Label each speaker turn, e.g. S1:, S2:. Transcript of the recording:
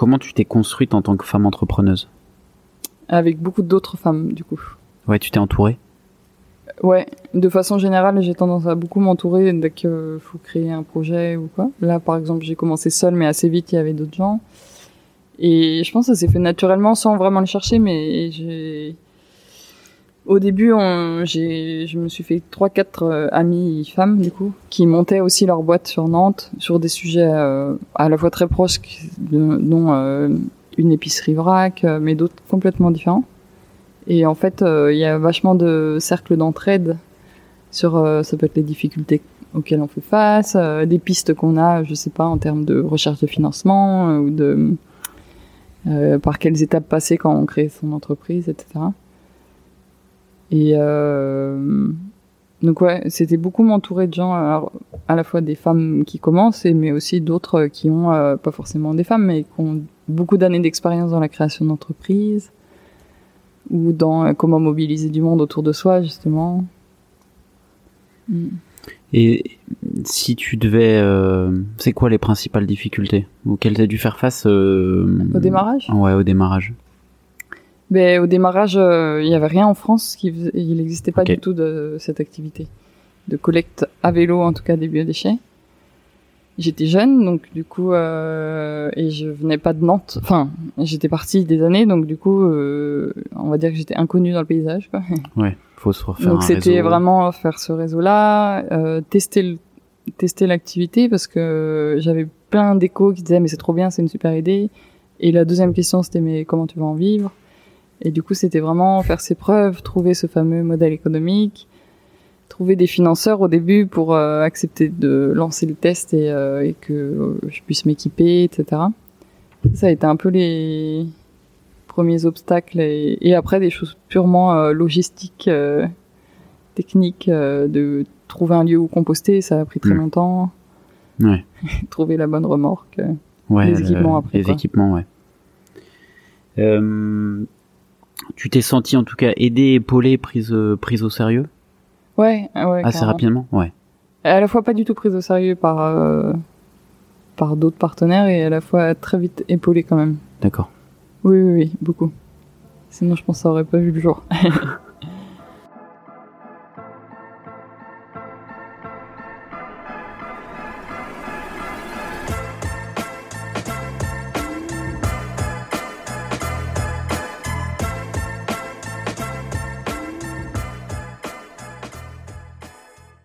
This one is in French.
S1: comment tu t'es construite en tant que femme entrepreneuse
S2: Avec beaucoup d'autres femmes, du coup.
S1: Ouais, tu t'es entourée
S2: Ouais, de façon générale, j'ai tendance à beaucoup m'entourer dès qu'il faut créer un projet ou quoi. Là, par exemple, j'ai commencé seule, mais assez vite, il y avait d'autres gens. Et je pense que ça s'est fait naturellement sans vraiment le chercher, mais j'ai... Au début, on, je me suis fait trois, quatre euh, amies femmes du coup qui montaient aussi leur boîte sur Nantes sur des sujets euh, à la fois très proches, dont euh, une épicerie vrac, mais d'autres complètement différents. Et en fait, il y a vachement de cercles d'entraide sur ça peut être les difficultés auxquelles on fait face, des pistes qu'on a, je sais pas, en termes de recherche de financement ou de par quelles étapes passer quand on crée son entreprise, etc. Et euh, donc ouais, c'était beaucoup m'entourer de gens, à la fois des femmes qui commencent, mais aussi d'autres qui ont euh, pas forcément des femmes, mais qui ont beaucoup d'années d'expérience dans la création d'entreprises ou dans euh, comment mobiliser du monde autour de soi justement.
S1: Mm. Et si tu devais, euh, c'est quoi les principales difficultés auxquelles tu as dû faire face
S2: Au démarrage?
S1: Ouais, au démarrage.
S2: Ben, au démarrage, euh, il n'y avait rien en France, qui il n'existait pas du tout de cette activité de collecte à vélo, en tout cas des biodéchets. J'étais jeune, donc du coup, euh, et je venais pas de Nantes. Enfin, j'étais partie des années, donc du coup, euh, on va dire que j'étais inconnue dans le paysage. Quoi.
S1: Ouais, faut se refaire.
S2: Donc c'était vraiment faire ce réseau-là, euh, tester le, tester l'activité parce que j'avais plein d'échos qui disaient mais c'est trop bien, c'est une super idée. Et la deuxième question c'était mais comment tu vas en vivre? Et du coup, c'était vraiment faire ses preuves, trouver ce fameux modèle économique, trouver des financeurs au début pour euh, accepter de lancer le test et, euh, et que euh, je puisse m'équiper, etc. Ça a été un peu les premiers obstacles et, et après des choses purement logistiques, techniques, de trouver un lieu où composter, ça a pris très mm. longtemps.
S1: Ouais.
S2: trouver la bonne remorque.
S1: Ouais, les équipements après. Les équipements, ouais. Euh, tu t'es senti en tout cas aidé, épaulé, prise, euh, prise au sérieux
S2: Ouais, ouais.
S1: Assez rapidement, ouais.
S2: À la fois pas du tout prise au sérieux par euh, par d'autres partenaires et à la fois très vite épaulé quand même.
S1: D'accord.
S2: Oui, oui, oui, beaucoup. Sinon, je pense que ça aurait pas vu le jour.